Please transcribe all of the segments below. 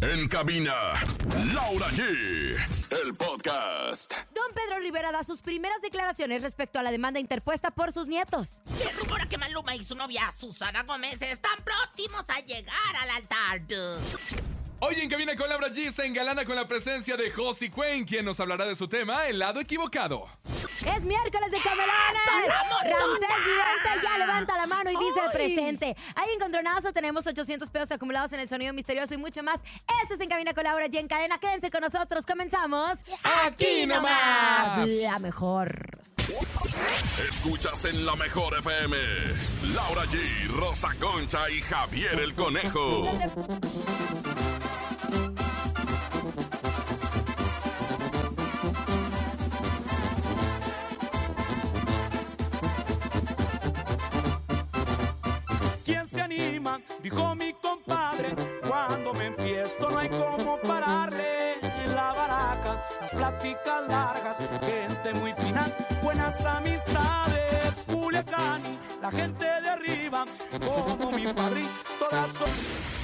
En cabina, Laura G. El podcast. Don Pedro Rivera da sus primeras declaraciones respecto a la demanda interpuesta por sus nietos. Se rumora que Maluma y su novia Susana Gómez están próximos a llegar al altar. Hoy en Cabina con Laura G se engalana con la presencia de Josie Cuen, quien nos hablará de su tema, El lado equivocado. Es miércoles de comelones. Ramsés Vidente ya levanta la mano y dice Ay. presente. Hay encontronazo, tenemos 800 pesos acumulados en el sonido misterioso y mucho más. Esto es En Cabina con Laura G en cadena. Quédense con nosotros. Comenzamos. ¡Aquí nomás! La mejor. Escuchas en la mejor FM. Laura G, Rosa Concha y Javier el Conejo. Dijo mi compadre. Cuando me enfiesto no hay como pararle. La baraca, las pláticas largas, gente muy fina, buenas amistades. Culiacán y la gente de arriba, como mi padre, todas son.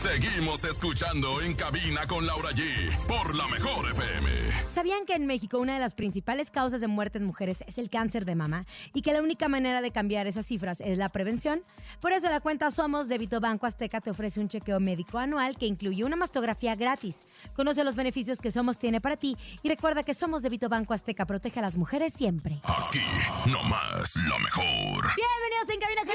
Seguimos escuchando en cabina con Laura G por la mejor FM. ¿Sabían que en México una de las principales causas de muerte en mujeres es el cáncer de mama y que la única manera de cambiar esas cifras es la prevención? Por eso la cuenta Somos de Vito Banco Azteca te ofrece un chequeo médico anual que incluye una mastografía gratis. Conoce los beneficios que Somos tiene para ti y recuerda que Somos de Vito Banco Azteca protege a las mujeres siempre. Aquí nomás la mejor. Bienvenidos en Cabina G,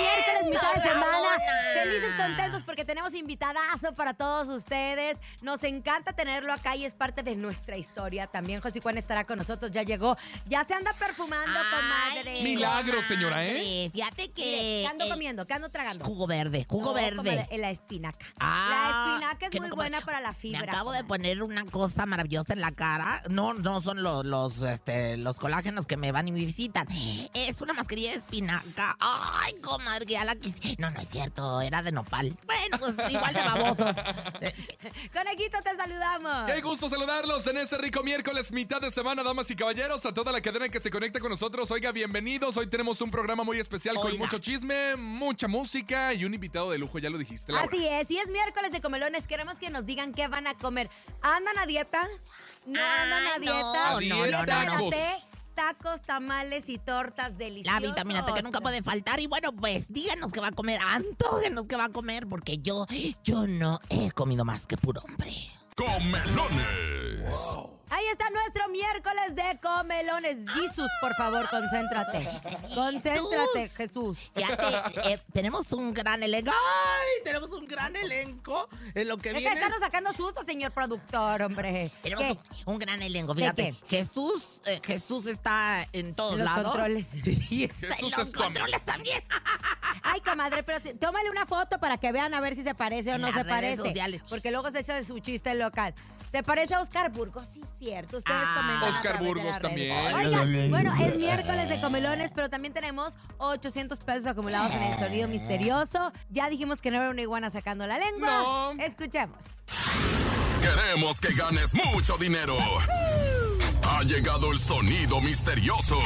miércoles, mitad de semana. Felices, contentos porque tenemos invitadazo para todos ustedes. Nos encanta tenerlo acá y es parte de nuestra historia. También José Juan estará con nosotros, ya llegó. Ya se anda perfumando, comadre. Ay, Milagro, comadre. señora, ¿eh? Fíjate que. ¿qué ando eh, comiendo? ¿Qué ando tragando? Jugo verde, jugo No, verde. comadre, la espinaca. Ah, la espinaca es muy no, buena para la fibra. Acabo de poner una cosa maravillosa en la cara. No, no son los, los, este, los colágenos que me van y me visitan. Es una mascarilla de espinaca. Ay, comadre, que ya la quise. No, no es cierto, era de nopal. Bueno, pues igual de babosos. Conejito, te saludamos. Qué gusto saludarlos en este rico miércoles, mitad de semana, damas y caballeros, a toda la cadena que se conecta con nosotros. Oiga, bienvenidos. Hoy tenemos un programa muy especial con mucho chisme, mucha música y un invitado de lujo, ya lo dijiste, Laura. Así es, y es miércoles de comelones. Queremos que nos digan qué van a comer. ¿Andan a dieta? ¿No andan a dieta? no, no, no, no, no. Tacos, tamales y tortas deliciosas. La vitamina T que nunca puede faltar. Y bueno, pues díganos qué va a comer. Antógenos qué va a comer. Porque yo, yo no he comido más que puro hombre. Comelones. Ahí está nuestro miércoles de comelones. Jesús, por favor, concéntrate. Concéntrate, Jesús. Fíjate, eh, tenemos un gran elenco. ¡Ay! Tenemos un gran elenco en lo que de viene. estarnos sacando susto, señor productor, hombre. Tenemos ¿Qué? un, un gran elenco. ¿De Fíjate, Jesús, eh, Jesús está en todos los lados. controles. Y está Jesús en es los controles también. Ay, comadre, pero sí, tómale una foto para que vean a ver si se parece o En no las se redes parece. sociales. Porque luego se echa de su chiste local. ¿Se parece a Oscar Burgos? Sí, cierto. Ustedes Ah. Oscar Burgos también. Oigan, bueno, es miércoles de comelones, pero también tenemos 800 pesos acumulados en el sonido misterioso. Ya dijimos que no era una iguana sacando la lengua. No. Escuchemos. Queremos que ganes mucho dinero. Ha llegado el sonido misterioso.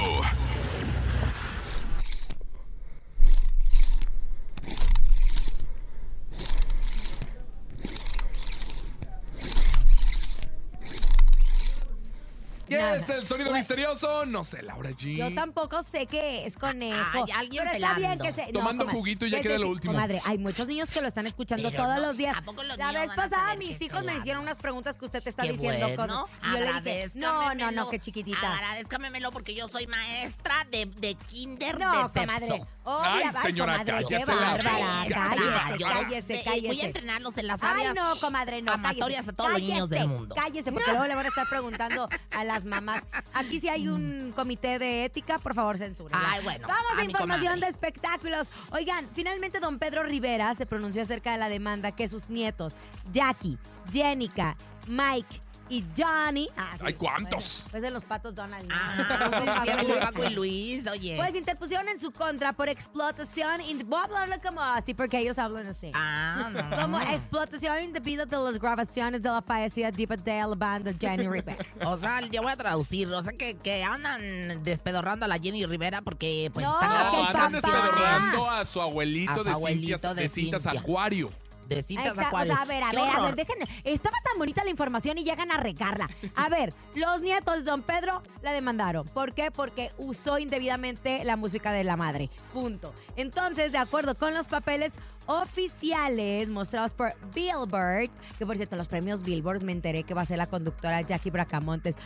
¿Qué Nada. es el sonido Bueno. misterioso? No sé, Laura G. Yo tampoco sé qué es conejo. Ay, alguien pero está bien que se. Tomando comadre. juguito y ya Que queda lo último. Comadre, hay muchos niños que lo están escuchando Pero todos no, los días. ¿a poco los La vez pasada mis qué hijos me hicieron unas preguntas que usted te está Qué diciendo. bueno. cosas. Y yo le dije, no, no, no, que chiquitita. Agradezcamelo porque yo soy maestra de, de kinder No, de comadre. sexo. Obvia, Ay, señora, qué cállese la. Cállese, cállese, cállese. Voy a entrenarlos en las Ay, áreas no, comadre, no. amatorias a todos los niños del mundo. Cállese, porque luego le van a estar preguntando a las mamás. Aquí sí hay un comité de ética, por favor, censura. ya. Ay, bueno, Vamos a a información de espectáculos. Oigan, finalmente don Pedro Rivera se pronunció acerca de la demanda que sus nietos, Jackie, Jenica, Mike y Johnny. Ah, sí, Ay, ¿cuántos? Bueno, pues en los patos Donald. ¿no? Ah, sí, sí, amigo Paco y Luis, oye. Pues interpusieron en su contra por explotación. Voy a hablarlo como así porque ellos hablan así. ah, no. Como explotación indebida de las grabaciones de la fallecida diva de la banda Jenny Rivera. O sea, yo voy a traducir. O sea, que, que andan despedorrando a la Jenny Rivera porque pues No, están grabando andan despedorrando a su abuelito, A su de, abuelito cintas, de de cintas Cintia. Acuario. De cintas Exacto, acuario. O sea, a ver, a ¡Qué ver, a ver, dejen. Estaba tan bonita la información y llegan a regarla. A ver, los nietos de Don Pedro la demandaron. ¿Por qué? Porque usó indebidamente la música de la madre. Punto. Entonces, de acuerdo con los papeles oficiales mostrados por Billboard, que por cierto, los premios Billboard me enteré que va a ser la conductora Jackie Bracamontes.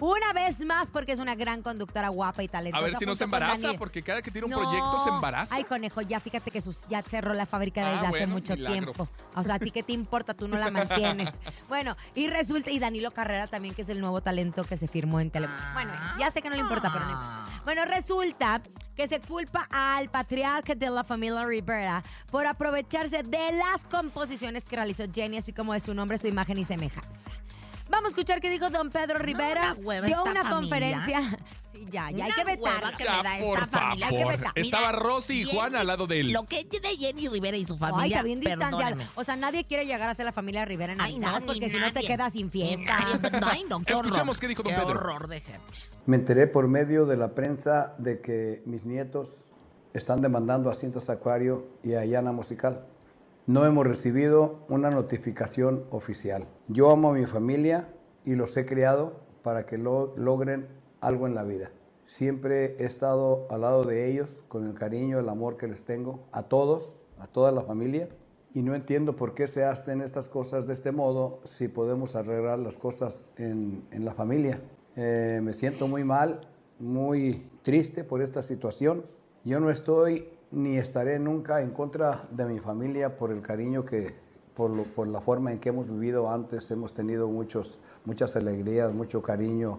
Una vez más, porque es una gran conductora guapa y talentosa. A ver si no se embaraza, porque cada que tiene un No. proyecto se embaraza. Ay, conejo, ya fíjate que sus, ya cerró la fábrica Ah, desde hace bueno, mucho milagro. tiempo. O sea, ¿a ti qué te importa? Tú no la mantienes. Bueno, y resulta, y Danilo Carrera también, que es el nuevo talento que se firmó en Telemundo. Bueno, ya sé que no le importa, pero no importa. Bueno, resulta que se culpa al patriarca de la familia Rivera por aprovecharse de las composiciones que realizó Jenny, así como de su nombre, su imagen y semejanza. Vamos a escuchar qué dijo don Pedro Rivera. una hueva Dio esta una familia. conferencia. Sí, ya, ya hay que hueva vetarlo. que Ya, me da por esta familia. Hay que vetar. Estaba Rosy y Jenny- Juan al lado de él. Lo que es de Jenny Rivera y su Ay, familia, está bien distanciado. O sea, nadie quiere llegar a ser la familia Rivera en Ay, no, porque si no te quedas sin fiesta. Ay, no, qué horror. Escuchemos qué dijo don Qué Pedro. horror de gente. Me enteré por medio de la prensa de que mis nietos están demandando a Cintas Acuario y a Yana Musical. No hemos recibido una notificación oficial. Yo amo a mi familia y los he criado para que lo- logren algo en la vida. Siempre he estado al lado de ellos con el cariño, el amor que les tengo a todos, a toda la familia. Y no entiendo por qué se hacen estas cosas de este modo si podemos arreglar las cosas en, en la familia. Eh, me siento muy mal, muy triste por esta situación. Yo no estoy ni estaré nunca en contra de mi familia por el cariño que, por, lo- por la forma en que hemos vivido antes. Hemos tenido muchos, muchas alegrías, mucho cariño,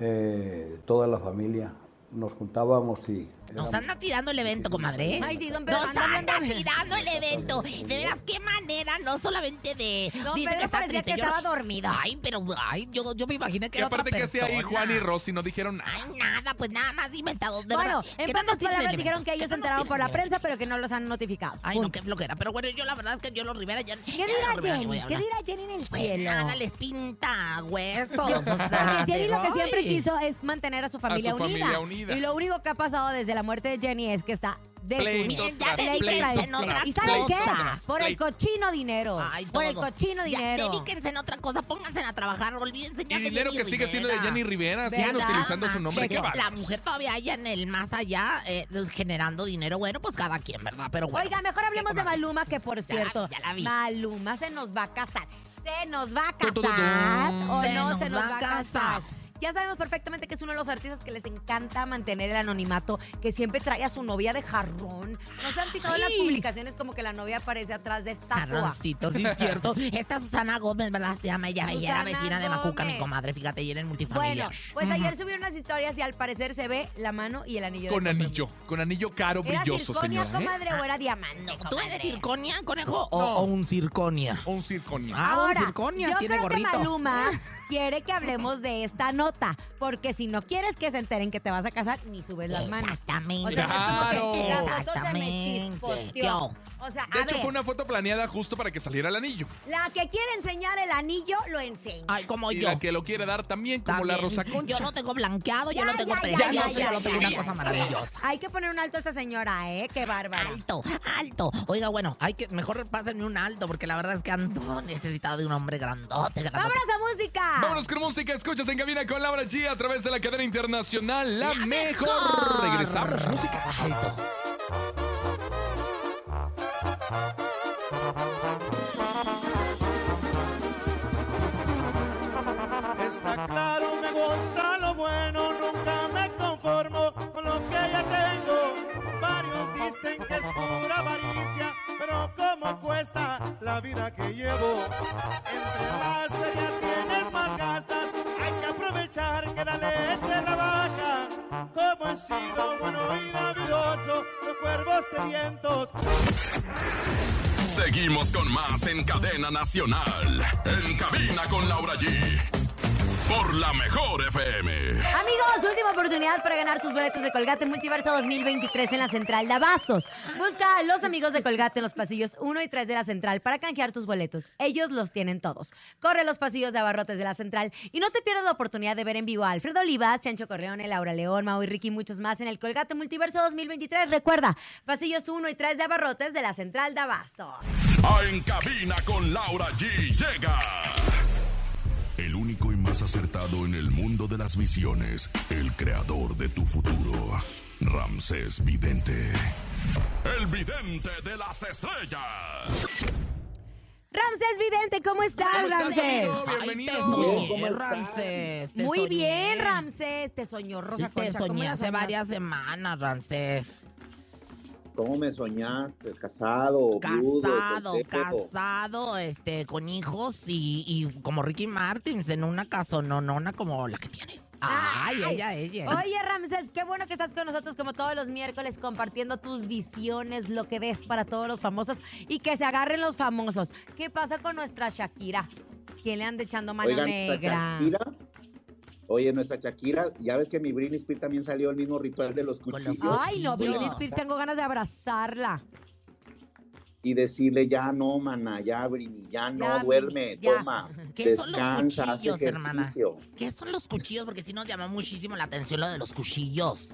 eh, toda la familia. Nos juntábamos y... Nos anda tirando el evento, comadre. ¿eh? Ay, sí, don Pedro, Nos anda tirando el evento. De veras, qué manera, no solamente de. Don dice Pedro parecía que yo- estaba dormido. Ay, pero, ay, yo, yo me imaginé que Y era otra aparte que hacía ahí. Juan y Rosy no dijeron nada. Ay, nada, pues nada más inventados, de bueno, verdad. en que pocas palabras dijeron que ellos se enteraron por la prensa, pero que no los han notificado. Ay, no, qué flojera. Pero bueno, yo la verdad es que yo los Rivera ya. ¿Qué ya dirá Jenny? ¿Qué dirá Jenny en el Pues cielo? nada, les pinta huesos. Jenny lo que siempre quiso es mantener a su familia, su unida. familia unida. Y lo único que ha pasado desde la muerte de Jenny es que está Miren, ya en otra ¿Y saben qué? Por el cochino dinero. Ay, por el cochino Ya, dinero. dedíquense en otra cosa, pónganse a trabajar, olvídense ya Y de dinero Jenny que sigue siendo de. Jenny Rivera. Siguen utilizando su nombre. De la mujer todavía allá en el más allá eh, generando dinero. Bueno, pues cada quien, ¿verdad? Pero bueno. Oiga, mejor hablemos ¿qué, de? Maluma, que por cierto, ya la vi. Maluma se nos va a casar. Se nos va a Tu, tu, tu, tu. casar o Se no nos se nos va va a a casar. Ya sabemos perfectamente que es uno de los artistas que les encanta mantener el anonimato, que siempre trae a su novia de jarrón. ¿No se han fijado en las publicaciones como que la novia aparece atrás de estatua? Jarroncito, sí es cierto. Esta Susana Gómez, ¿verdad? Se llama ella, ella era vecina de Macuca, mi comadre. Fíjate, ella era en Bueno, multifamiliar. pues ayer subieron unas historias y al parecer se ve la mano y el anillo. de Con anillo. Con anillo caro, ¿Era brilloso, circonia, señor. ¿eh? comadre, o era diamante, No, ¿Tú eres circonia, conejo, o, No. o un circonia? Un circonio. Ah, un circonia, yo tiene creo gorrito. que Maluma quiere que hablemos de esta nota, porque si no quieres que se enteren que te vas a casar, ni subes las manos. Exactamente. O sea, no es como Claro. que la foto se me chispoteó. O sea, De a hecho, ver, fue una foto planeada justo para que saliera el anillo. la que quiere enseñar el anillo, lo enseña. Ay, como Y yo. la que lo quiere dar también, como la. Rosa Concha. Yo lo tengo blanqueado, yo lo tengo ya, ya, precioso, ya, yo ya, lo tengo ya, una ya. cosa maravillosa. Hay que poner un alto a esta señora, ¿eh? Qué bárbara. Alto, alto. Oiga, bueno, hay que mejor pásenme un alto porque la verdad es que ando necesitado de un hombre grandote, grandote. ¡Vámonos a música! Vámonos con música, escuchas en cabina con Laura G a través de la cadena internacional La, La mejor. mejor. Regresamos, música. Alto. Está claro, me gusta lo bueno, nunca me conformo con lo que ya tengo. Varios dicen que es pura avaricia, pero cómo cuesta la vida que llevo. Seguimos con más en cadena nacional. En cabina con Laura G. por la mejor FM. Amigos, última oportunidad para ganar tus boletos de Colgate Multiverso 2023 en la Central de Abastos. Busca a los amigos de Colgate en los pasillos 1 y 3 de la Central para canjear tus boletos. Ellos los tienen todos. Corre los pasillos de abarrotes de la Central y no te pierdas la oportunidad de ver en vivo a Alfredo Olivas, Chancho Corleone, Laura León, Mau y Ricky y muchos más en el Colgate Multiverso 2023. Recuerda, pasillos 1 y 3 de abarrotes de la Central de Abastos. A En Cabina con Laura G. Llega. El único y más acertado en el mundo de las visiones. El creador de tu futuro. Ramsés Vidente. El vidente de las estrellas. Ramsés Vidente, ¿cómo estás, ¿Cómo estás, Ramsés? amigo? Ay, Bienvenido. te ¿Cómo soñé, estás? Ramsés. te Muy soñé. bien, Ramsés. Te soñó Rosa te Concha. ¿Cómo soñé hace soñaste? varias semanas, Ramsés. ¿Cómo me soñaste? ¿Casado? viudo, Casado, soltero? casado, este, con hijos y, y como Ricky Martins en una casononona como la que tienes. Ay, Ay. ella, ella. Oye, Ramsés, qué bueno que estás con nosotros como todos los miércoles compartiendo tus visiones, lo que ves para todos los famosos y que se agarren los famosos. ¿Qué pasa con nuestra Shakira? ¿Quién le anda echando mano Oigan, nuestra negra? Shakira. Oye, nuestra Shakira, ya ves que mi Britney Spears también salió el mismo ritual de los cuchillos. Ay, no. Britney Spears, tengo ganas de abrazarla. Y decirle, ya no, mana, ya, Britney, ya no, Ya, duerme, ya. toma, ¿Qué son los cuchillos, hermana? ¿Qué son los cuchillos? Porque sí nos llamó muchísimo la atención lo de los cuchillos.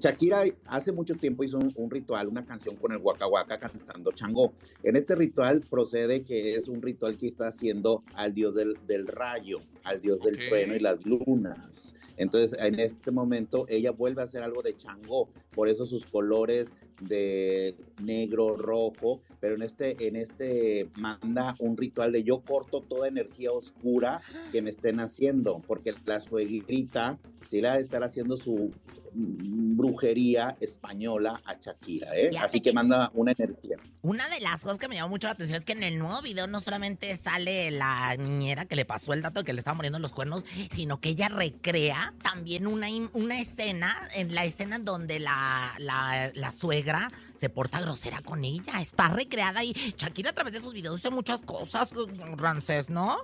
Shakira hace mucho tiempo hizo un, un ritual, una canción con el Waka Waka cantando Changó. En este ritual procede que es un ritual que está haciendo al dios del, del rayo, al dios del trueno y las lunas. Entonces, en este momento, ella vuelve a hacer algo de Changó, por eso sus colores de negro, rojo, pero en este, en este manda un ritual de yo corto toda energía oscura que me estén haciendo, porque la suegrita sí la estar haciendo su brujería española a Shakira, ¿eh? Así que que- manda una energía. Una de las cosas que me llamó mucho la atención es que en el nuevo video no solamente sale la niñera que le pasó el dato de que le estaba muriendo los cuernos, sino que ella recrea también una, una escena, en la escena en donde la, la, la suegra se porta grosera con ella. Está recreada y Shakira a través de sus videos dice muchas cosas, Rancés, ¿no?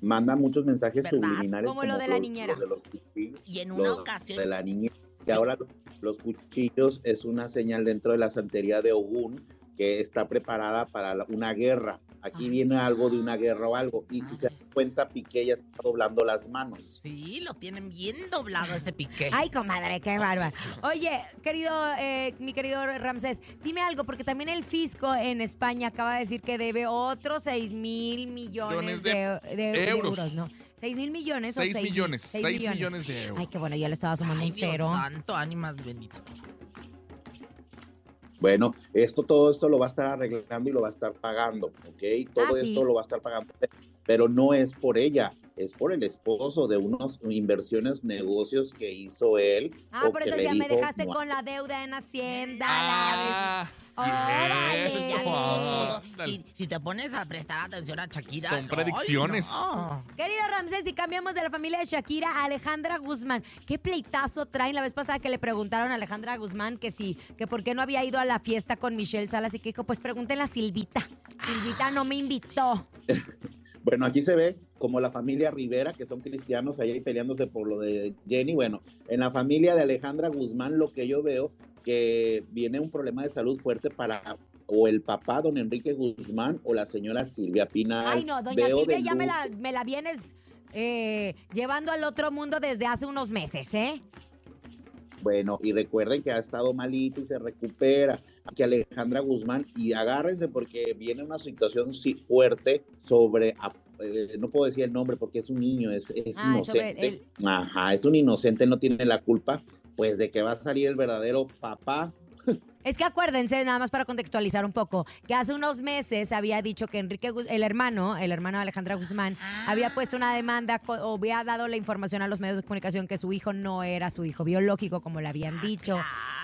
Manda muchos mensajes ¿Verdad? subliminales. Como lo de la los- niñera. los de los cuchillos, Y en una los ocasión... de la niñera. Y ahora los cuchillos es una señal dentro de la santería de Ogún que está preparada para una guerra. Aquí Ay. viene algo de una guerra o algo. Y si se Madres. dan cuenta, Piqué ya está doblando las manos. Sí, lo tienen bien doblado ese piqué. Ay, comadre, qué bárbaro. Oye, querido, eh, mi querido Ramsés, dime algo, porque también el fisco en España acaba de decir que debe otros 6 mil millones Millones de, de de- de euros. euros, ¿no? ¿6 mil millones o 6 seis millones. seis 6 millones de euros. Ay, qué bueno, ya le estaba sumando Ay, un Dios cero. santo, ánimas benditas. Bueno, esto, todo esto lo va a estar arreglando y lo va a estar pagando, ¿ok? Todo Ah, sí. esto lo va a estar pagando, pero no es por ella, es por el esposo de unas inversiones, negocios que hizo él. Ah, o por que eso le ya me dijo, dejaste "No, con la deuda en Hacienda. Ah. Si, si te pones a prestar atención a Shakira. Son predicciones. no. Querido Ramsés, si cambiamos de la familia de Shakira a Alejandra Guzmán, ¿qué pleitazo traen? La vez pasada que le preguntaron a Alejandra Guzmán que sí, que por qué no había ido a la fiesta con Michelle Salas y que dijo, pues pregúntenle a Silvita. Silvita no me invitó. Bueno, aquí se ve como la familia Rivera, que son cristianos, ahí peleándose por lo de Jenny. Bueno, en la familia de Alejandra Guzmán, lo que yo veo, que viene un problema de salud fuerte para o el papá, don Enrique Guzmán, o la señora Silvia Pinal. Ay, no, doña Veo Silvia de ya me la, me la vienes eh, llevando al otro mundo desde hace unos meses, ¿eh? Bueno, y recuerden que ha estado malito y se recupera. Aquí Alejandra Guzmán, y agárrense porque viene una situación fuerte sobre, eh, no puedo decir el nombre porque es un niño, es, es Ah, inocente. Ajá, es un inocente, no tiene la culpa, pues de que va a salir el verdadero papá. Es que acuérdense, nada más para contextualizar un poco, que hace unos meses había dicho que Enrique, el hermano, el hermano de Alejandra Guzmán, había puesto una demanda o había dado la información a los medios de comunicación que su hijo no era su hijo biológico, como le habían dicho,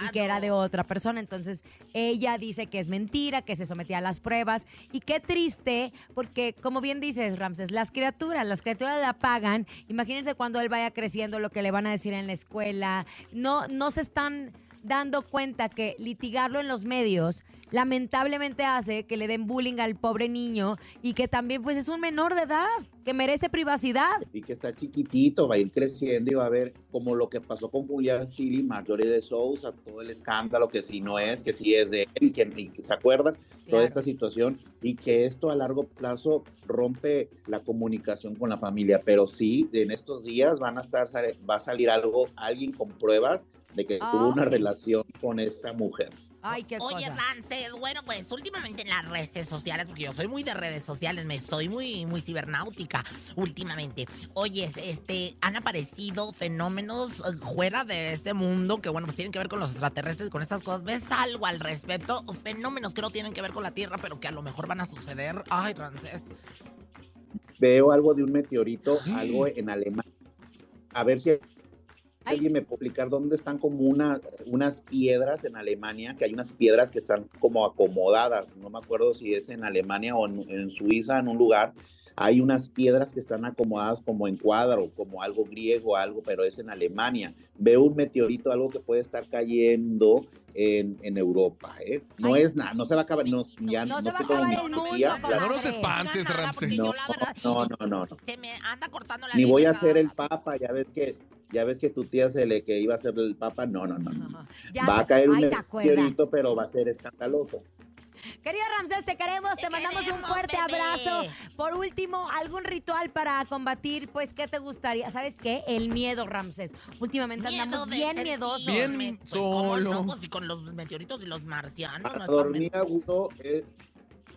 y que era de otra persona. Entonces, ella dice que es mentira, que se sometía a las pruebas. Y qué triste, porque como bien dices, Ramses, las criaturas, las criaturas la pagan. Imagínense cuando él vaya creciendo lo que le van a decir en la escuela. No, no se están dando cuenta que litigarlo en los medios lamentablemente hace que le den bullying al pobre niño y que también pues es un menor de edad que merece privacidad. y que está chiquitito, va a ir creciendo y va a ver como lo que pasó con Julián Gil y Marjorie de Sousa, todo el escándalo, que si no es, que si es de él, y que, y que se acuerdan, Claro. toda esta situación, y que esto a largo plazo rompe la comunicación con la familia, pero sí, en estos días van a estar, va a salir algo, alguien con pruebas de que tuvo una relación con esta mujer. Ay, qué Oye, cosa. Rances, bueno, pues últimamente en las redes sociales, porque yo soy muy de redes sociales, me estoy muy, muy cibernáutica últimamente. Oye, este, han aparecido fenómenos eh, fuera de este mundo que, bueno, pues tienen que ver con los extraterrestres y con estas cosas. ¿Ves algo al respecto? Fenómenos que no tienen que ver con la Tierra, pero que a lo mejor van a suceder. Ay, Rances. Veo algo de un meteorito, algo en Alemania. A ver si. Alguien me puede explicar dónde están como una, unas piedras en Alemania, que hay unas piedras que están como acomodadas. No me acuerdo si es en Alemania o en, en Suiza, en un lugar. Hay unas piedras que están acomodadas como en cuadro, como algo griego, algo, pero es en Alemania. Veo un meteorito, algo que puede estar cayendo en, en Europa. ¿eh? No Ay. es nada, no se va a acabar, no, ya No no, estoy el mitología, ya- No nos espantes, porque no, no, no, no, no. Se me anda cortando la Ni voy a ser el papa, ya ves que ya ves que tu tía se le que iba a ser el papa, no, no, no. no. Ya Va a caer un meteorito, pero va a ser escandaloso. Querido Ramsés, te queremos, te, Te mandamos un fuerte bebé. abrazo. Por último, algún ritual para combatir, pues, ¿qué te gustaría? ¿Sabes qué? El miedo, Ramsés. Últimamente Miedo andamos bien miedosos. Bien pues, ¿cómo solo. no? Pues, y con los meteoritos y los marcianos. no Para dormir a gusto es,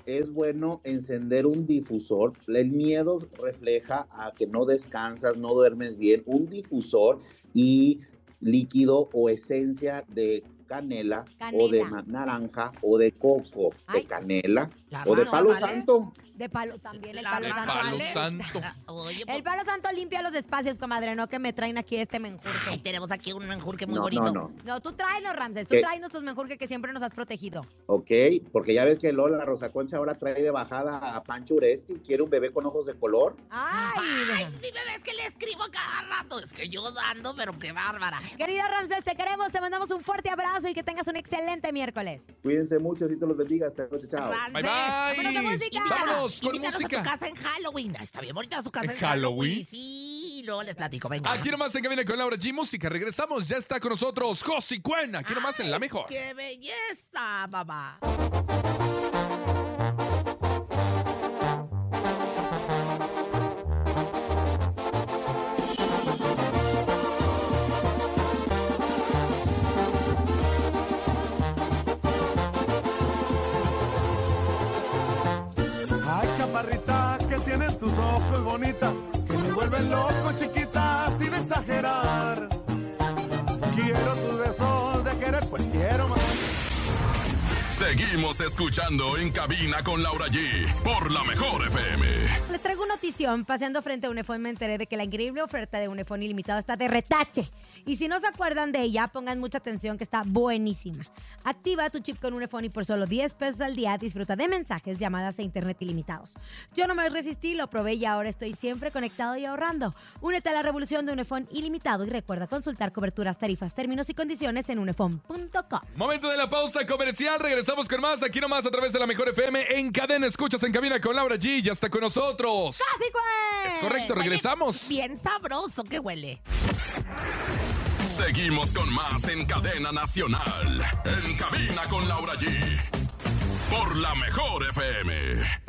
es bueno encender un difusor. El miedo refleja a que no descansas, no duermes bien. Un difusor y líquido o esencia de canela, o de naranja o de coco, Ay. de canela La o de palo ¿vale? santo. De palo también, el La palo El santo. palo ¿vale? santo. Oye, pues, El palo santo limpia los espacios, comadre, no que me traen aquí este ay, menjurje. tenemos aquí un menjurque muy No, bonito. no, no. No, tú tráenos, Ramsés, tú ¿Qué? tráenos tus menjurjes que siempre nos has protegido. Ok, porque ya ves que Lola Rosa Concha ahora trae de bajada a Pancho Uresti, quiere un bebé con ojos de color. Ay, Ay, escribo cada rato. Es que yo ando, pero qué bárbara. Querido Ramsés, te queremos, te mandamos un fuerte abrazo y que tengas un excelente miércoles. Cuídense mucho, Dios los bendiga. Hasta luego, chao. Bye, Ramsés, Vámonos con bye. música. Vámonos con Invítanos a música. tu casa en Halloween. Está bien bonita su casa ¿En en, Halloween? Sí, luego les platico. Venga. Aquí nomás en Cabina con Laura G. Música. Regresamos. Ya está con nosotros Josi Cuen. Aquí nomás en La Mejor. ¡Qué belleza, papá! Bonita, que me vuelven loco, chiquita, sin exagerar. Quiero tus besos de querer, pues quiero más. Seguimos escuchando en cabina con Laura G por la mejor FM. Traigo una notición. Paseando frente a Unifón me enteré de que la increíble oferta de Unifón ilimitado está de retache. Y si no se acuerdan de ella, pongan mucha atención que está buenísima. Activa tu chip con Unifón y por solo 10 pesos al día disfruta de mensajes, llamadas e internet ilimitados. Yo no me resistí, lo probé y ahora estoy siempre conectado y ahorrando. Únete a la revolución de Unifón ilimitado y recuerda consultar coberturas, tarifas, términos y condiciones en unifón.com. Momento de la pausa comercial. Regresamos con más. Aquí nomás a través de la mejor FM. En cadena escuchas en cabina con Laura G. Ya está con nosotros. ¡Así pues! Es correcto, regresamos. Bien sabroso que huele. Seguimos con más en cadena nacional. En cabina con Laura G. Por la mejor FM.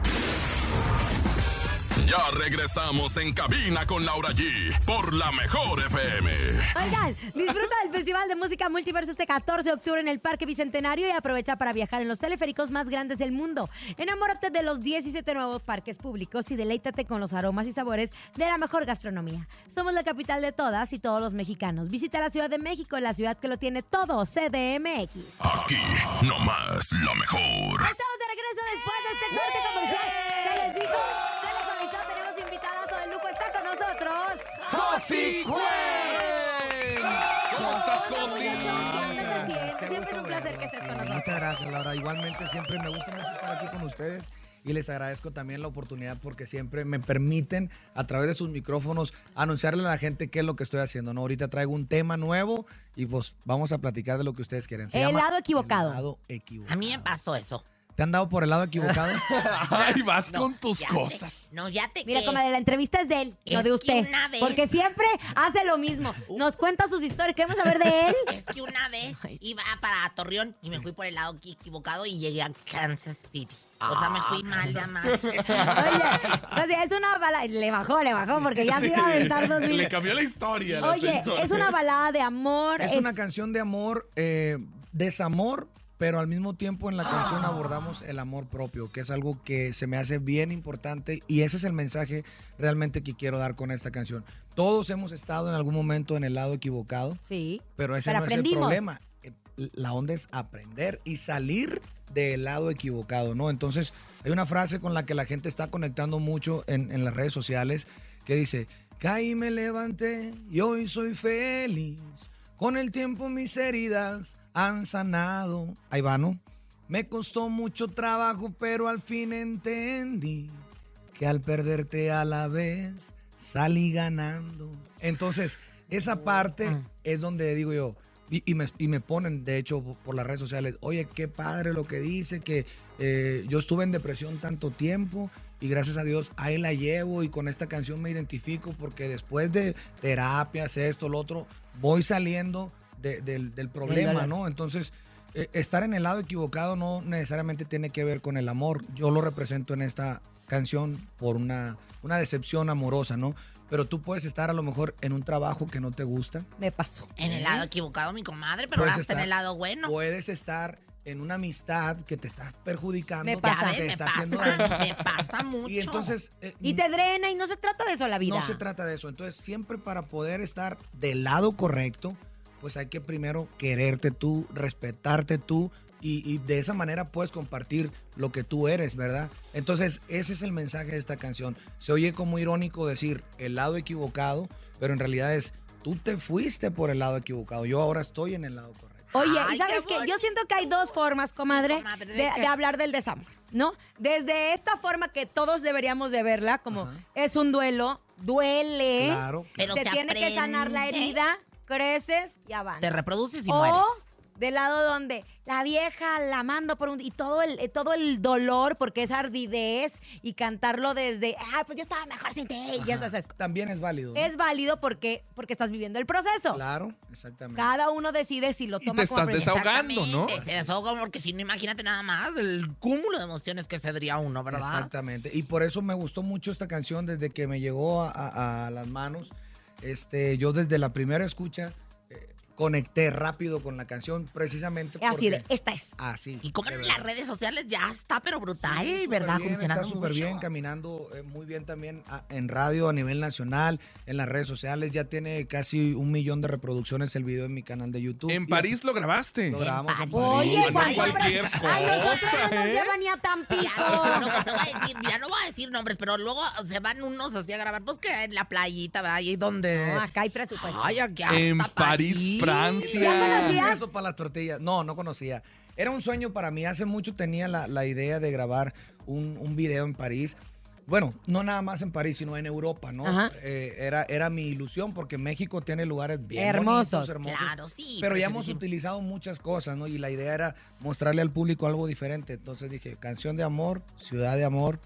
Ya regresamos en cabina con Laura G. Por la mejor FM. Oigan, disfruta del Festival de Música Multiverso este 14 de octubre en el Parque Bicentenario y aprovecha para viajar en los teleféricos más grandes del mundo. Enamórate de los 17 nuevos parques públicos y deleítate con los aromas y sabores de la mejor gastronomía. Somos la capital de todas y todos los mexicanos. Visita la Ciudad de México, la ciudad que lo tiene todo, CDMX. Aquí nomás la mejor. Estamos de regreso después de este corte comercial. Se les dijo, nosotros. ¡Josi Cuen! ¿Cómo estás, Siempre es un placer que estés con nosotros. Muchas gracias, Laura. Igualmente, siempre me gusta mucho estar aquí con ustedes y les agradezco también la oportunidad porque siempre me permiten a través de sus micrófonos anunciarle a la gente qué es lo que estoy haciendo. ¿no? Ahorita traigo un tema nuevo y pues vamos a platicar de lo que ustedes quieren. Se El llama lado equivocado. El lado equivocado. A mí me pasó eso. ¿Te han dado por el lado equivocado? Ay, vas No, con tus ya cosas. te- no, ya te Mira, que- comadre, la entrevista es de él, no Es de que usted. una vez- Porque siempre hace lo mismo. Nos cuenta sus historias. Queremos saber de él. Es que una vez iba para Torreón y me fui por el lado equivocado y llegué a Kansas City. O sea, me Ah, fui mal llamada. Oye, o sea, es una balada. Le bajó, le bajó, porque ya se iba a aventar dos mil. Le cambió la historia. Oye, es una balada de amor. Es una canción de amor, eh, desamor, pero al mismo tiempo en la canción abordamos el amor propio, que es algo que se me hace bien importante y ese es el mensaje realmente que quiero dar con esta canción. Todos hemos estado en algún momento en el lado equivocado, Sí. pero ese Pero no es el problema. La onda es aprender y salir del lado equivocado, ¿no? Entonces, hay una frase con la que la gente está conectando mucho en, en las redes sociales que dice, caí, me levanté y hoy soy feliz. Con el tiempo mis heridas han sanado. Ahí va, ¿no? Me costó mucho trabajo, pero al fin entendí que al perderte a la vez salí ganando. Entonces, esa parte Ah. es donde digo yo, y, y me, y me ponen, de hecho, por las redes sociales, oye, qué padre lo que dice, que eh, yo estuve en depresión tanto tiempo y gracias a Dios ahí la llevo y con esta canción me identifico porque después de terapias, esto, lo otro, voy saliendo de- del, del problema. ¿no? Entonces, eh, estar en el lado equivocado no necesariamente tiene que ver con el amor. Yo lo represento en esta canción por una, una decepción amorosa, ¿no? Pero tú puedes estar a lo mejor en un trabajo que no te gusta. Me pasó. En el lado equivocado, mi comadre, pero Puedes ahora está en estar- el lado bueno. Puedes estar en una amistad que te está perjudicando, Me que pasa. Te me está pasa, haciendo daño. me pasa mucho. Y entonces eh, Y te drena y no se trata de eso la vida. no se trata de eso. Entonces, siempre para poder estar del lado correcto, pues hay que primero quererte tú, respetarte tú. Y, y de esa manera puedes compartir lo que tú eres, ¿verdad? Entonces, ese es el mensaje de esta canción. Se oye como irónico decir el lado equivocado, pero en realidad es, tú te fuiste por el lado equivocado. Yo ahora estoy en el lado correcto. Oye, Ay, ¿y sabes qué qué? Yo siento que hay dos formas, comadre, Sí, comadre, ¿de de, qué? de hablar del desamor, ¿no? Desde esta forma que todos deberíamos de verla, como Ajá. es un duelo, duele, Claro. Pero se se tiene que sanar la herida, creces y avanzas. Te reproduces y o mueres. del lado donde la vieja la mando por un y todo el eh, todo el dolor porque es ardidez y cantarlo desde ah pues yo estaba mejor sin ti y ya sabes, También es válido. ¿no? es válido porque porque estás viviendo el proceso Claro, exactamente. cada uno decide si lo Y toma te como estás desahogando, ¿no? Se desahoga porque si no, imagínate nada más el cúmulo de emociones que se daría uno, ¿verdad? Exactamente. Y por eso me gustó mucho esta canción desde que me llegó a, a- a las manos. Este, yo desde la primera escucha conecté rápido con la canción precisamente porque así de esta es así. Y como en las redes sociales ya está, pero brutal, Sí, ¿verdad? bien, Funcionando Está súper bien, caminando eh, muy bien también a- en radio a nivel nacional, en las redes sociales. Ya tiene casi un millón de reproducciones el video en mi canal de YouTube. En Y París lo grabaste. Lo grabamos en París. París. Oye, no Juan, cualquier Ay, cosa, no ¿eh? ni a Tampico. Ya, no, no, te voy a decir, mira, no voy a decir nombres, pero luego se van unos así a grabar, pues que en la playita, ¿verdad? Ahí donde... No, acá hay presupuesto. Ay, aquí hasta En París, Francia. ¿Ya conocías? Eso para las tortillas. No, no conocía. Era un sueño para mí. Hace mucho tenía la, la idea de grabar un, un video en París. Bueno, no nada más en París, sino en Europa, ¿no? Eh, era, era mi ilusión porque México tiene lugares bien Hermosos. bonitos, hermosos. Claro, sí. Pero ya hemos preciosísimo. utilizado muchas cosas, ¿no? Y la idea era mostrarle al público algo diferente. Entonces dije, canción de amor, ciudad de amor.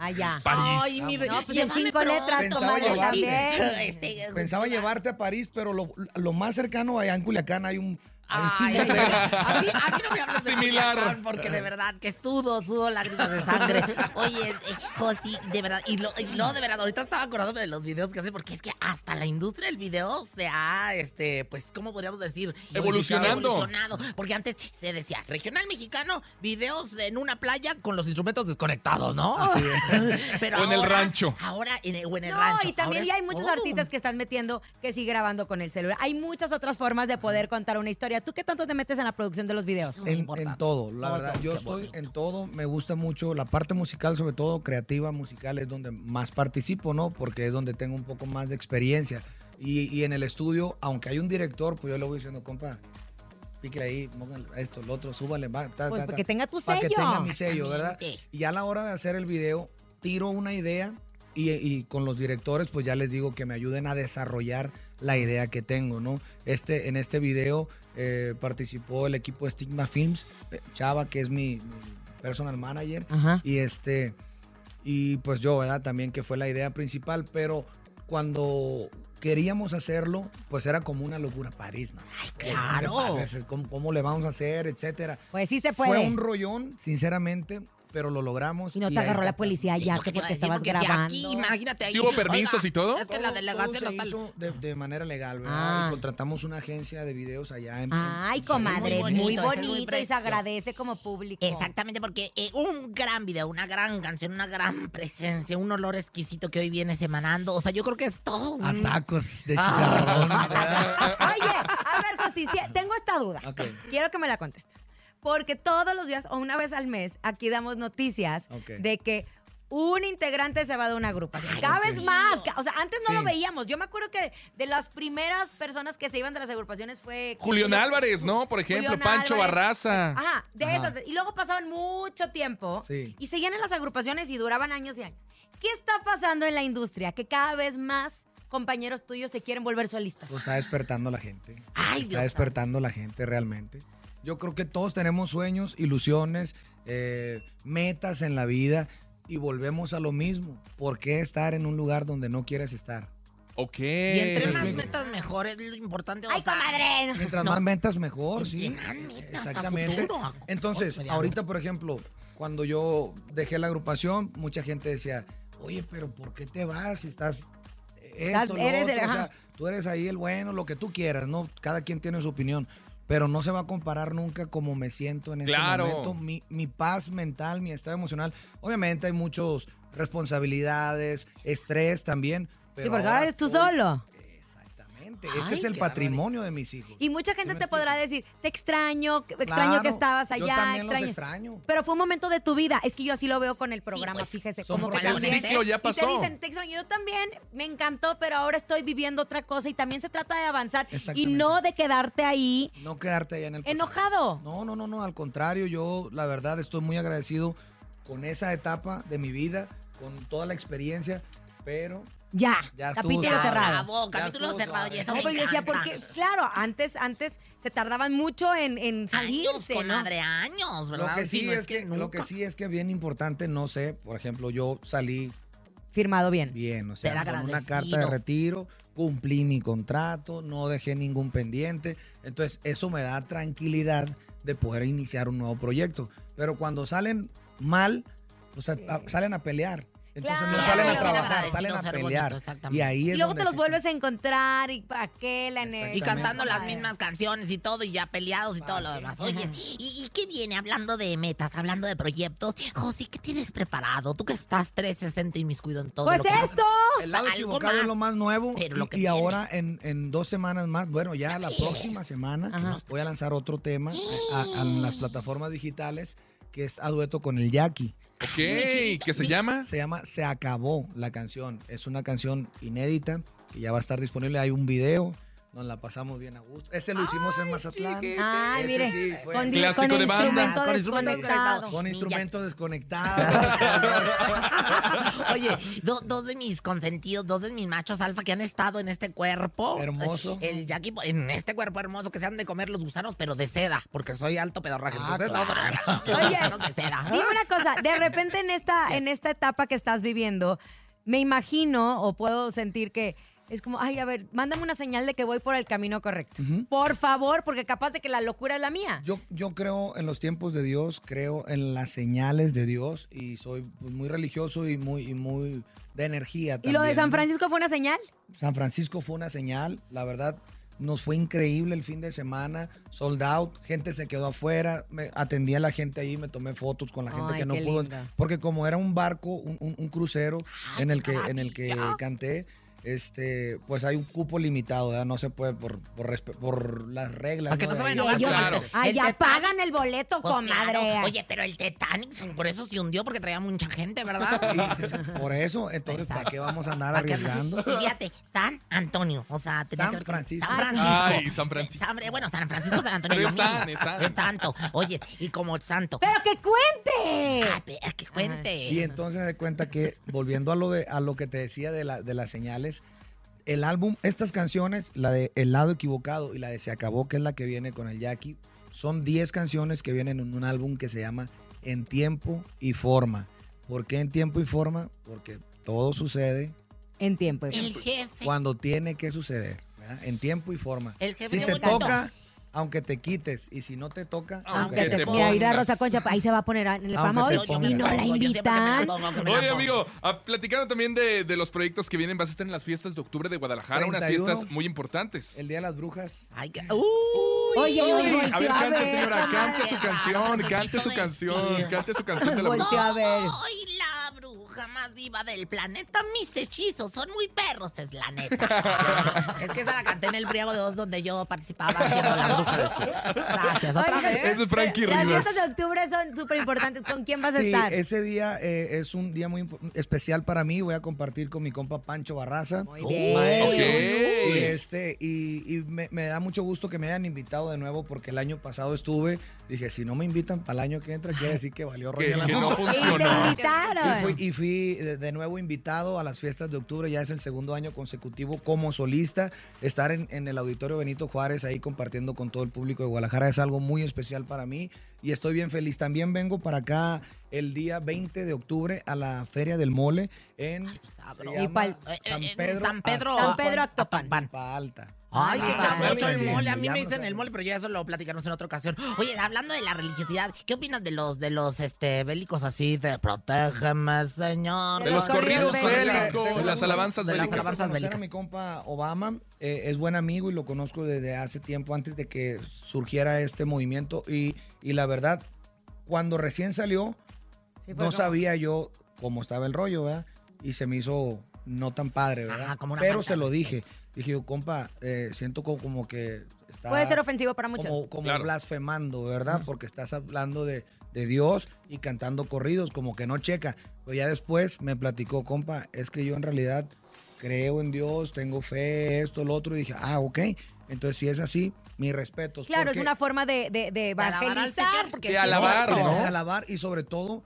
Allá. París. Ay, mi No, pues en cinco pronto, letras, Pensaba llevarte. también. Este, Pensaba llevarte a París, pero lo, lo más cercano allá en Culiacán hay un... Ay, a mí, a mí no me hables de Similar. Porque de verdad que sudo, sudo lágrimas de sangre. Oye, eh, Josi, de verdad, y lo, y lo de verdad, ahorita estaba acordándome de los videos que hace, porque es que hasta la industria del video se ha, este, pues, ¿cómo podríamos decir? Evolucionando. Evolucionado. Porque antes se decía, regional mexicano, videos en una playa con los instrumentos desconectados, ¿no? Pero O en el rancho. Ahora, en el, o en el No, rancho. y también ya es hay muchos todo. artistas que están metiendo que sí grabando con el celular. Hay muchas otras formas de poder contar una historia. ¿Tú qué tanto te metes en la producción de los videos? En, en todo, la Todo, verdad. Yo estoy en todo, me gusta mucho la parte musical, sobre todo creativa musical, es donde más participo, ¿no? Porque es donde tengo un poco más de experiencia. Y, y en el estudio, aunque hay un director, pues yo le voy diciendo, compa, píquele ahí, póngale esto, lo otro, súbale, va, ta, Pues ta, ta, que tenga tu Para que tenga mi sello, ¿verdad? Y a la hora de hacer el video, tiro una idea y, y con los directores, pues ya les digo que me ayuden a desarrollar la idea que tengo, ¿no? Este, en este video eh, participó el equipo de Stigma Films, eh, Chava, que es mi, mi personal manager, Ajá. y este, y pues yo, ¿verdad? También que fue la idea principal, pero cuando queríamos hacerlo, pues era como una locura. ¿Qué claro. ¿Cómo, cómo le vamos a hacer? Etcétera. Pues sí se Fue puede. un rollón, sinceramente, pero lo logramos. Y no te agarró la policía ya que porque estabas porque grabando. Aquí, imagínate ahí. ¿Sí hubo permisos Oiga, y todo? Es que la delegación todo se hizo de, de manera legal, ¿verdad? Ah. Y contratamos una agencia de videos allá en... Ay, comadre, muy muy bonito, bonito, ese es muy y se agradece como público. Exactamente, porque eh, un gran video, una gran canción, una gran presencia, un olor exquisito que hoy vienes emanando. O sea, yo creo que es todo un... A tacos de Ah. chicharrón. Oye, a ver, Josi, sí, tengo esta duda. Ok. Quiero que me la contestes. Porque todos los días o una vez al mes aquí damos noticias de que un integrante se va de una agrupación. Cada vez más. O sea, antes no Sí. lo veíamos. Yo me acuerdo que de las primeras personas que se iban de las agrupaciones fue... Julián Álvarez, ¿no? Por ejemplo, Julián Pancho Álvarez. Barraza. Ajá, de Ajá. esas. Y luego pasaban mucho tiempo Sí. y seguían en las agrupaciones y duraban años y años. ¿Qué está pasando en la industria? Que cada vez más compañeros tuyos se quieren volver solistas. Pues está despertando la gente. Ay, está Dios despertando la gente realmente. Yo creo que todos tenemos sueños, ilusiones, eh, metas en la vida y volvemos a lo mismo. ¿Por qué estar en un lugar donde no quieres estar? Ok. Y entre Me más metas mejor es lo importante. o ¡Ay, sea, comadre! Mientras No. más metas, mejor, sí. más metas a Exactamente. futuro, a- Entonces, mediano. ahorita, por ejemplo, cuando yo dejé la agrupación, mucha gente decía, oye, pero ¿por qué te vas si estás... Esto, lo eres el- otro?" O ajá. sea, tú eres ahí el bueno, lo que tú quieras, ¿no? Cada quien tiene su opinión. Pero no se va a comparar nunca como me siento en este Claro. momento. Mi, mi paz mental, mi estado emocional. Obviamente hay muchas responsabilidades, estrés también. Pero Sí, porque ahora eres tú estoy- solo. Exactamente. Ay, este es el patrimonio de mis hijos. Y mucha ¿Sí gente te podrá decir, te extraño, extraño que estabas yo allá, los extraño. extraño. Pero fue un momento de tu vida. Es que yo así lo veo con el programa, pues, fíjese. Como que. El ciclo ya Y te pasó. dicen, te extraño. Yo también me encantó, pero ahora estoy viviendo otra cosa. Y también se trata de avanzar. Y no de quedarte ahí No quedarte allá en el pasado. enojado. No, no, no, no, al contrario, yo la verdad estoy muy agradecido con esa etapa de mi vida, con toda la experiencia, pero Ya, Ya estuvo capítulo cerrado. Bravo, capítulo estuvo cerrado. suave. Y eso No, me pero yo decía, encanta. porque, claro, antes, antes se tardaban mucho en, en Años, salirse, ¿no? años, ¿verdad? lo que sí no es que, lo nunca. que sí es que bien importante, no sé, por ejemplo, yo salí Firmado bien. bien, o sea, con una carta de retiro, cumplí mi contrato, no dejé ningún pendiente, entonces eso me da tranquilidad de poder iniciar un nuevo proyecto, pero cuando salen mal, o sea, a- salen a pelear. Entonces no salen a trabajar, salen a bonito, pelear. y ahí Y es luego te los vuelves a encontrar y para qué la energía. Y cantando las mismas canciones y todo, y ya peleados y todo lo demás. Oye, ¿y, y qué viene hablando de metas, hablando de proyectos? José, ¿qué tienes preparado? Tú que estás 360 y miscuido en todo Pues lo que eso. El lado Algo equivocado es lo más nuevo. pero y lo que y viene. ahora en, en dos semanas más, bueno, ya la próxima semana Ajá. voy a lanzar otro tema eh, a, a las plataformas digitales que es a dueto con el Jackie. Ok, ¿qué se llama? Se llama Se acabó la canción. Es una canción inédita que ya va a estar disponible. Hay un video. Nos la pasamos bien a gusto. Ese lo hicimos en Mazatlán. Ay, Ese mire. sí fue- con, Clásico con de banda. Con instrumento desconectado. Con instrumentos desconectados. Oye, do- dos de mis consentidos, dos de mis machos alfa que han estado en este cuerpo. Hermoso. El Jackie, en este cuerpo hermoso que se han de comer los gusanos, pero de seda, porque soy alto pedorraje. Ah, no, Oye. gusanos de seda. Dime una cosa, de repente en esta, en esta etapa que estás viviendo, me imagino o puedo sentir que es como, ay, a ver, mándame una señal de que voy por el camino correcto. Por favor, porque capaz de que la locura es la mía. Yo, yo creo en los tiempos de Dios, creo en las señales de Dios y soy pues, muy religioso y muy, y muy de energía. ¿Y lo de San. Francisco fue una señal? San Francisco fue una señal, la verdad. Nos fue increíble el fin de semana, sold out, gente se quedó afuera, me atendí a la gente ahí, me tomé fotos con la gente Ay, que no pudo, lindo. porque como era un barco, un, un- un crucero Ay, en el que en el que canté, este, pues hay un cupo limitado, ¿verdad? No se puede por, por, por las reglas. Para que no se vayan a. Claro. Ay, El pagan el boleto, Pues comadre. claro. Oye, pero el Titanic por eso se hundió porque traía mucha gente, ¿verdad? Y por eso, entonces, ¿para qué vamos a andar arriesgando? Y fíjate, San Antonio, o sea, tenía San que Francisco. San Francisco. Ay, San Francisco. San- bueno, San Francisco, San Antonio. Es mismo. san, es san. Es santo. Oye, y como el santo. Pero que cuente. Ah, pe- que cuente. Y entonces de cuenta que, volviendo a lo de a lo que te decía de, la, de las señales, el álbum, estas canciones, la de El lado equivocado y la de Se acabó, que es la que viene con el Jackie, son 10 canciones que vienen en un álbum que se llama En tiempo y forma. ¿Por qué en tiempo y forma? Porque todo sucede En tiempo. el jefe. cuando tiene que suceder, ¿verdad? en tiempo y forma. El jefe Si te toca, aunque te quites, y si no te toca, Aunque Que te, te mira, ir a pongas. Rosa Concha, ahí se va a poner en el Aunque pongas. y no la invitan. pongo, Oye, amigo, ah, platicando también de, de los proyectos que vienen, vas a estar en las fiestas de octubre de Guadalajara, unas 31. fiestas muy importantes. el Día de las Brujas, Ay, que- Uy, Oye, Uy, oye, a ver, cante, señora, cante su canción, cante ¿qué su canción, cante su canción de la bruja. a ver. Soy la bruja más diva del planeta. Mis hechizos son muy perros, es la neta. es que esa la canté en el Briago de Oz donde yo participaba haciendo la bruja del sur. Gracias, otra Oye, vez. Es Frankie Las Rivers. fiestas de octubre son súper importantes. ¿Con quién vas a Sí, estar? ese día eh, es un día muy especial para mí. Voy a compartir con mi compa Pancho Barraza. Muy bien. Maestro. Y, este, y, y me, me da mucho gusto que me hayan invitado de nuevo porque el año pasado estuve. Dije, si no me invitan para el año que entra, quiere decir que valió Que, rollo que no asunto. Y te funcionó. invitaron. Y fui, y fui de, nuevo invitado a las fiestas de octubre, ya es el segundo año consecutivo como solista. Estar en, en el Auditorio Benito Juárez ahí compartiendo con todo el público de Guadalajara es algo muy especial para mí y estoy bien feliz. También vengo para acá el día 20 de octubre a la Feria del Mole en Eh, eh, San eh, Pedro, San Pedro. San Pedro Actopan. Ay, qué Ah, chamucho el mole. A mí me dicen el mole, pero ya eso lo platicaremos en otra ocasión. Oye, hablando de la religiosidad, ¿qué opinas de los de los este bélicos así de protégeme, señor? De los corridos bélicos. Tengo las alabanzas de las bélicas. alabanzas conocer bélicas. a mi compa Obama, eh, es buen amigo y lo conozco desde hace tiempo, antes de que surgiera este movimiento. Y, y la verdad, cuando recién salió, no sabía yo cómo estaba el rollo, ¿verdad? Y se me hizo no tan padre, ¿verdad? Una Pero se de lo dije. Dije yo, compa, eh, siento co- como que está Puede ser ofensivo para muchos. como, como Claro. blasfemando, ¿verdad? Porque estás hablando de, de Dios y cantando corridos, como que no checa. Pero ya después me platicó, compa, es que yo en realidad creo en Dios, tengo fe, esto, lo otro. Y dije, ah, ok. Entonces, si es así, mis respetos. Claro, es una forma de, de, de alabar al evangelizar. Señor, porque De sí, alabar, de alabar y sobre todo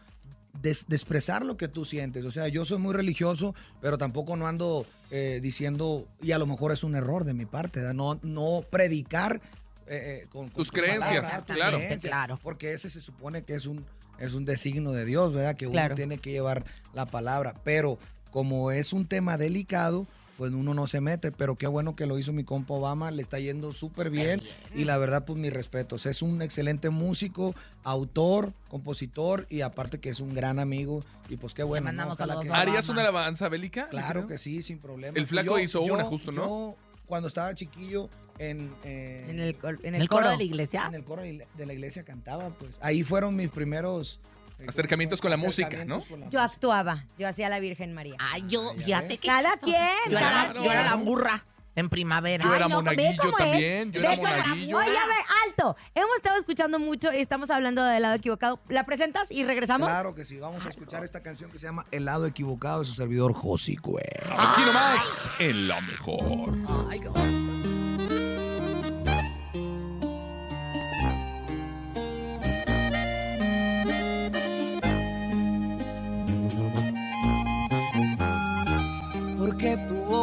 de, de expresar lo que tú sientes. O sea, yo soy muy religioso, pero tampoco no ando eh, diciendo, y a lo mejor es un error de mi parte, ¿verdad? no, no predicar eh, eh, con, con Tus creencias, palabras, claro. creencias, Claro. Porque ese se supone que es un, es un designo de Dios, ¿verdad? Que uno Claro. tiene que llevar la palabra. Pero como es un tema delicado, pues uno no se mete, pero qué bueno que lo hizo mi compa Obama, le está yendo súper bien, y la verdad pues mis respetos, es un excelente músico, autor, compositor y aparte que es un gran amigo y pues qué bueno. ¿no? que- ¿Harías una alabanza bélica? Claro que sí, sin problema. El flaco hizo una, justo, ¿no? Yo cuando estaba chiquillo en, eh, En el, cor- en ¿En el coro de la iglesia? en el coro de la iglesia cantaba, pues ahí fueron mis primeros Acercamientos con la música, ¿no? la Yo actuaba, yo hacía la Virgen María. Ay, yo, Ah, ya fíjate que Cada quien, Yo era, cada yo era la burra en primavera. Yo Ay, era no, ve monaguillo cómo es. también, yo Ve era cómo la- monaguillo. Oye, a ver, alto. Hemos estado escuchando mucho y estamos hablando del lado equivocado. ¿La presentas y regresamos? Claro que sí, vamos a escuchar esta canción que se llama El lado equivocado de su servidor Josi Cue. Aquí nomás, en la mejor. Ay, qué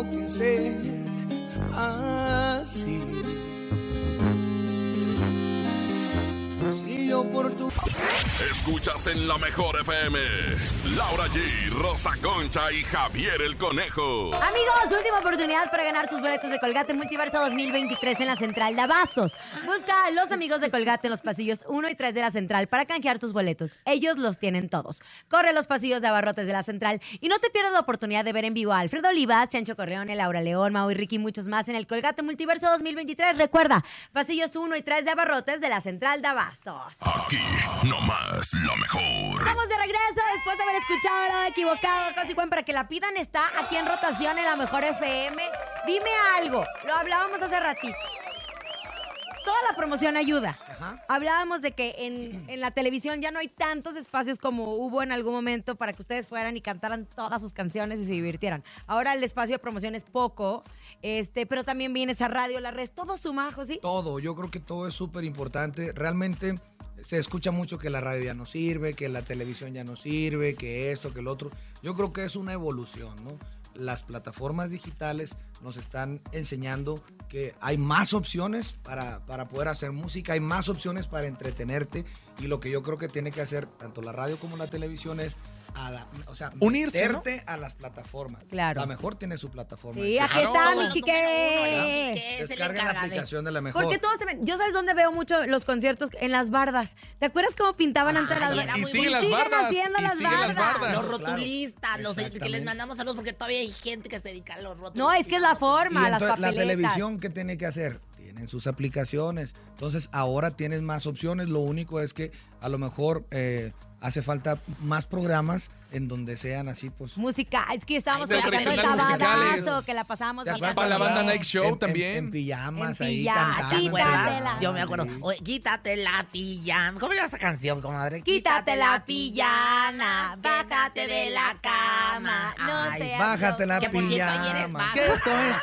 bueno. porque tuvo que ser así. Si yo por tu Escuchas en la mejor FM. Laura G, Rosa Concha y Javier el Conejo. Amigos, última oportunidad para ganar tus boletos de Colgate Multiverso 2023 en la Central de Abastos. Busca a los amigos de Colgate en los pasillos 1 y 3 de la Central para canjear tus boletos. Ellos los tienen todos. Corre a los pasillos de abarrotes de la Central y no te pierdas la oportunidad de ver en vivo a Alfredo Olivas, Chancho Correone, Laura León, Mau y Ricky y muchos más en el Colgate Multiverso 2023. Recuerda, pasillos 1 y 3 de abarrotes de la Central de Abastos. Todos. Aquí nomás lo mejor. Estamos de regreso después de haber escuchado lo equivocado, casi Cuen, para que la pidan está aquí en rotación en la mejor FM. Dime algo, lo hablábamos hace ratito. Toda la promoción ayuda. Ajá. Hablábamos de que en, en la televisión ya no hay tantos espacios como hubo en algún momento para que ustedes fueran y cantaran todas sus canciones y se divirtieran. Ahora el espacio de promoción es poco, este, pero también viene esa radio, la red, todo suma, ¿sí? Todo, yo creo que todo es súper importante. Realmente se escucha mucho que la radio ya no sirve, que la televisión ya no sirve, que esto, que el otro. Yo creo que es una evolución, ¿no? Las plataformas digitales nos están enseñando que hay más opciones para, para poder hacer música, hay más opciones para entretenerte. Y lo que yo creo que tiene que hacer tanto la radio como la televisión es a la- o sea, Unirse, a las plataformas. Claro. La mejor tiene su plataforma. Sí, aquí está mi chique. Descarga la aplicación de la mejor. Porque todos se ven. Yo sabes dónde veo mucho los conciertos en las bardas. ¿Te acuerdas cómo pintaban antes las bardas? Y muy siguen las Siguen bardas. Los Claro, rotulistas, los que les mandamos saludos porque todavía hay gente que se dedica a los rótulos. No, es que es la Y forma, las entonces, la televisión, ¿qué tiene que hacer? Tienen sus aplicaciones. Entonces, ahora tienes más opciones. Lo único es que a lo mejor eh, hace falta más programas en donde sean así, pues. Música, es que estábamos Ay, de el sabadazo, que la pasábamos ¿Te bailando. acuerdas Para la banda Night Show en- en- también. En, pijamas En ahí pijama, cantando. Yo me acuerdo. Sí. Oye, quítate la pijama. ¿Cómo era esa canción, comadre? Quítate la pijama, bájate de la cama, no Ay, seas bájate la pijama. baja. Que esto es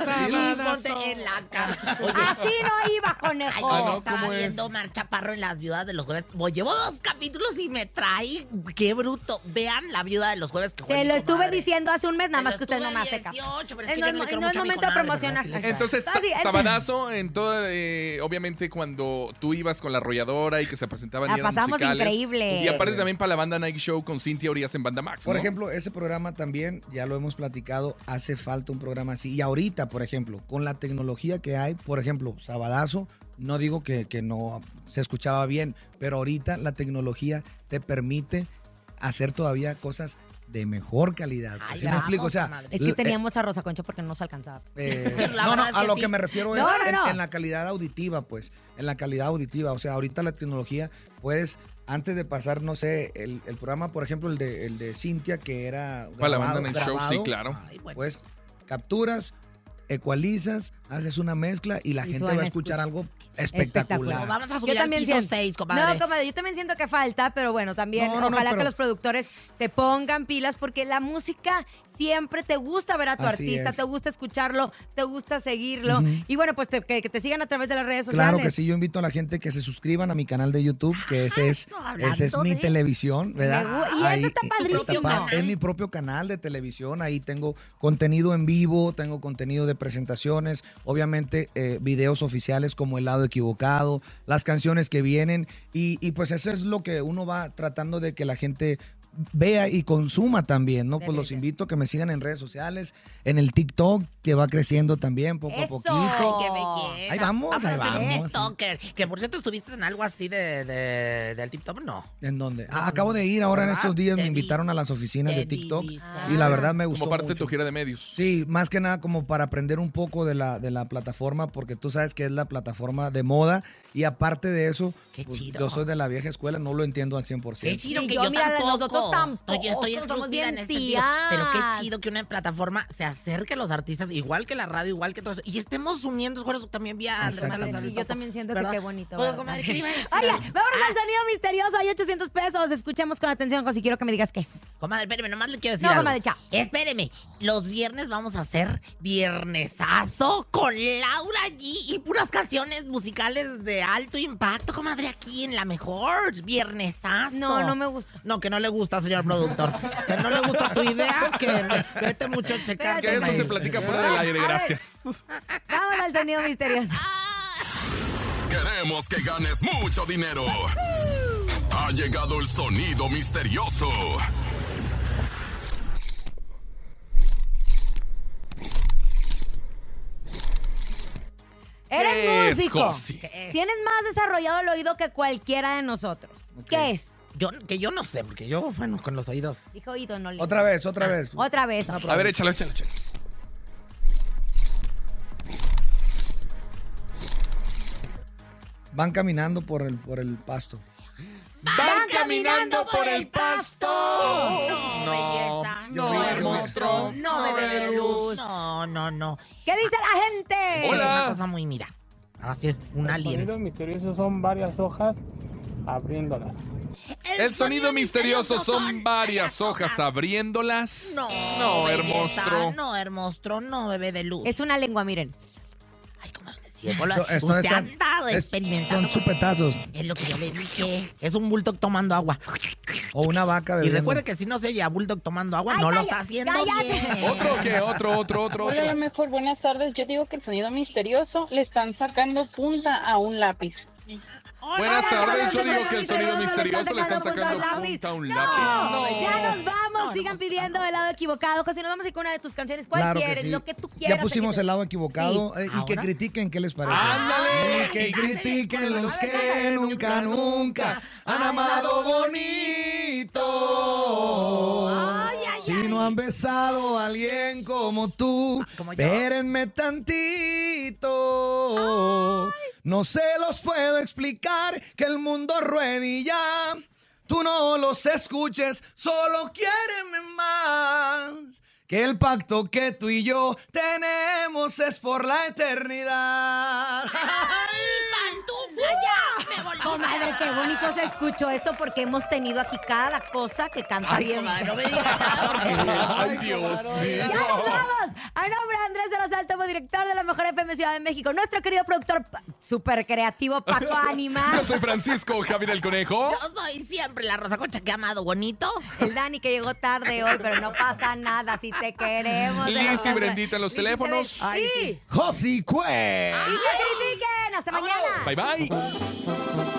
Sí, en la cama. Oye, Así no iba, Ay, conejo. yo Ah, no, estaba ¿cómo es? viendo Mar Chaparro en Las Viudas de los Jueves. Pues, llevo dos capítulos y me trae. ¡Qué bruto! Vean La Viuda de los Jueves. Que Te lo estuve diciendo hace un mes, nada más que usted no me hace caso. 18, pero es que no es momento de Entonces, Ah, sí, sa- es- Sabadazo, en todo, eh, obviamente cuando tú ibas con la arrolladora y que se presentaban La y eran pasamos musicales. increíble. Y aparte también para la banda Night Show con Cintia Urias en Banda Max, Por ejemplo, ese programa también, ya lo hemos platicado, hace falta un programa así. Y ahorita, por ejemplo, con la tecnología que hay, por ejemplo, Sabadazo, no digo que, que no se escuchaba bien, pero ahorita la tecnología te permite hacer todavía cosas de mejor calidad. Ay, ¿Sí me explico? O sea. Es que teníamos a Rosa Concha porque no nos alcanzaba. eh, la no, no, a que lo sí. que me refiero es No, no, en, no. en la calidad auditiva, pues, en la calidad auditiva. O sea, ahorita la tecnología, puedes, antes de pasar, no sé, el, el programa, por ejemplo, el de, el de Cintia, que era Para la grabado- banda Night Show, sí, claro. Ay, bueno. Pues capturas, ecualizas, haces una mezcla y la Y gente va a escuchar escucha. algo Espectacular. espectacular. No, vamos a Yo subir al piso siento. 6, comadre. No, comadre, yo también siento que falta, pero bueno, también No, no, no, ojalá que los productores se pongan pilas porque la música siempre te gusta ver a tu Así artista, es. te gusta escucharlo, te gusta seguirlo. Y bueno, pues te- que, que te sigan a través de las redes sociales. Claro que sí, yo invito a la gente que se suscriban a mi canal de YouTube, que ese es, ese mi de- televisión, ¿verdad? Y eso está padrísimo. pa- es mi propio canal de televisión, ahí tengo contenido en vivo, tengo contenido de presentaciones, obviamente eh, videos oficiales como El lado equivocado, las canciones que vienen, y, y pues eso es lo que uno va tratando de que la gente vea y consuma también, ¿no? Pues los invito a que me sigan en redes sociales, en el TikTok, que va creciendo también poco a poquito. Ay, qué belleza. Ahí vamos, ahí a ser un vamos. TikToker. Que por cierto, ¿estuviste en algo así de, de- del TikTok? No. ¿En dónde? Ah, acabo de ir ahora en estos días, me vi. invitaron a las oficinas de TikTok y la verdad me gustó Como parte de tu gira de medios. Sí, más que nada como para aprender un poco de la, de la plataforma, porque tú sabes que es la plataforma de moda y aparte de eso, Qué pues, chido. yo soy de la vieja escuela, no lo entiendo al 100%. Qué chido que yo, yo, mira, tampoco. nosotros tampoco, Estoy, estoy en ese sentido. Pero qué chido que una plataforma se acerque a los artistas, igual que la radio, igual que todo eso. Y estemos uniendo esfuerzos. También vi a Andrés Exactamente. Salazar. Sí, yo también siento ¿verdad? que qué bonito. ¿verdad? comadre, ¿qué le iba a decir? Oye, Ah, al sonido misterioso. Hay 800 pesos. Escuchemos con atención, José. Quiero que me digas qué es. Comadre, espéreme, nomás le quiero decir No, algo. comadre, chao. Espéreme, los viernes vamos a hacer viernesazo con Laura G y puras canciones musicales de alto impacto, comadre, aquí en la mejor. Viernesazo. No, no me gusta. No, que no le gusta, señor productor. Que no le gusta tu idea, que vete mucho a checar. Que eso se platica fuera del aire, gracias. Vamos al sonido misterioso. Queremos que ganes mucho dinero. Ha llegado el sonido misterioso. Eres ¿Qué es, músico. Tienes más desarrollado el oído que cualquiera de nosotros. ¿Qué es? Yo, que yo no sé, porque yo, bueno, con los oídos. Dijo oído, no le. Otra vez, otra vez. Otra vez. A ver, échalo, échalo, échalo. Van caminando por el, por el pasto. van caminando por el pasto. No, No, belleza. no, No, hermoso. hermoso. No, bebé de luz. No, no, no. ¿Qué dice la gente? Es que es Hola. una cosa muy, mira. Así, un El sonido alien. misterioso son varias hojas abriéndolas. El sonido misterioso son varias hojas abriéndolas. No, no hermoso. No, hermoso, no, bebé de luz. Es una lengua, miren. Ay, ¿cómo usted ciego? Esto- esto Usted es- es- experimentando. Son chupetazos. Es lo que yo le dije. Es un bulldog tomando agua. O una vaca Y bebiendo. recuerde que si no se oye a bulldog tomando agua, Ay, no lo está haciendo bien. ¿Otro qué? Otro, otro, otro, Hola, la otro. mejor, buenas tardes. Yo digo que el sonido misterioso le están sacando punta a un lápiz. Buenas tardes, yo digo que el sonido misterioso le están sacando lápiz. punta a un No, lápiz. ya nos vamos. No, Sigan no, pidiendo el lado equivocado. José, nos vamos a ir con una de tus canciones. ¿Cuál Claro que quieres? sí. Lo que tú quieras. Ya pusimos el lado equivocado eh, y que ¿Ahora? critiquen qué les parece. ¡Ándale! Y que critiquen los que nunca, nunca han amado bonito. Ay, ay, Si no han besado a alguien como tú, yo. espérenme tantito. No se los puedo explicar que el mundo ruede y ya. Tú no los escuches, solo quiéreme más. Que el pacto que tú y yo tenemos es por la eternidad. ¡Pantufla ya! ¡Me volví Comadre, qué bonito se escuchó esto porque hemos tenido aquí cada cosa que canta Ay, bien. comadre, no me digas nada porque... Ay, Dios ¡Ya mío. nos vamos! A nombre de Andrés Salazar, como director de la Mejor FM Ciudad de México, nuestro querido productor súper creativo Paco Anima, Yo soy Francisco Javier el Conejo. Yo soy siempre la Rosa Concha que ha amado bonito. el Dani que llegó tarde hoy, pero no pasa nada, si te queremos. Liz y. Brendita en los Liz teléfonos. Ay, Sí. Josi Cue. Y que critiquen. Hasta mañana. Bye bye.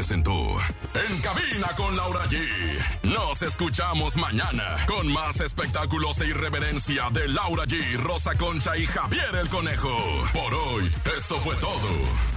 Presentó En Cabina con Laura G. Nos escuchamos mañana con más espectáculos e irreverencia de Laura G, Rosa Concha y Javier el Conejo. Por hoy, esto fue todo.